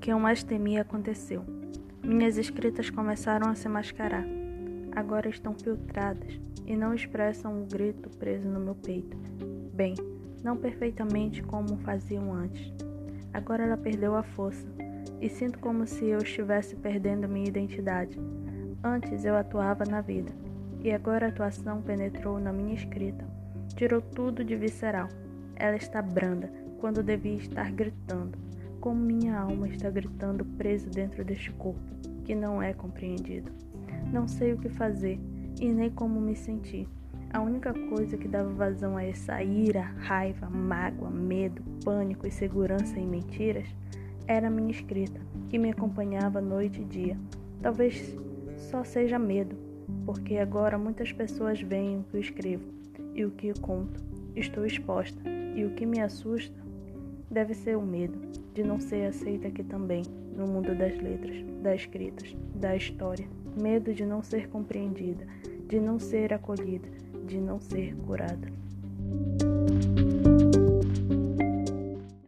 que eu mais temia aconteceu. Minhas escritas começaram a se mascarar. Agora estão filtradas e não expressam o grito preso no meu peito. Bem, não perfeitamente como faziam antes. Agora ela perdeu a força e sinto como se eu estivesse perdendo minha identidade. Antes eu atuava na vida e agora a atuação penetrou na minha escrita. Tirou tudo de visceral. Ela está branda quando devia estar gritando, como minha alma está gritando preso dentro deste corpo que não é compreendido. Não sei o que fazer e nem como me sentir. A única coisa que dava vazão a essa ira, raiva, mágoa, medo, pânico, insegurança e mentiras era minha escrita, que me acompanhava noite e dia. Talvez só seja medo, porque agora muitas pessoas veem o que eu escrevo e o que eu conto. Estou exposta, e o que me assusta deve ser o medo de não ser aceita aqui também, no mundo das letras, das escritas, da história. Medo de não ser compreendida, de não ser acolhida, de não ser curada.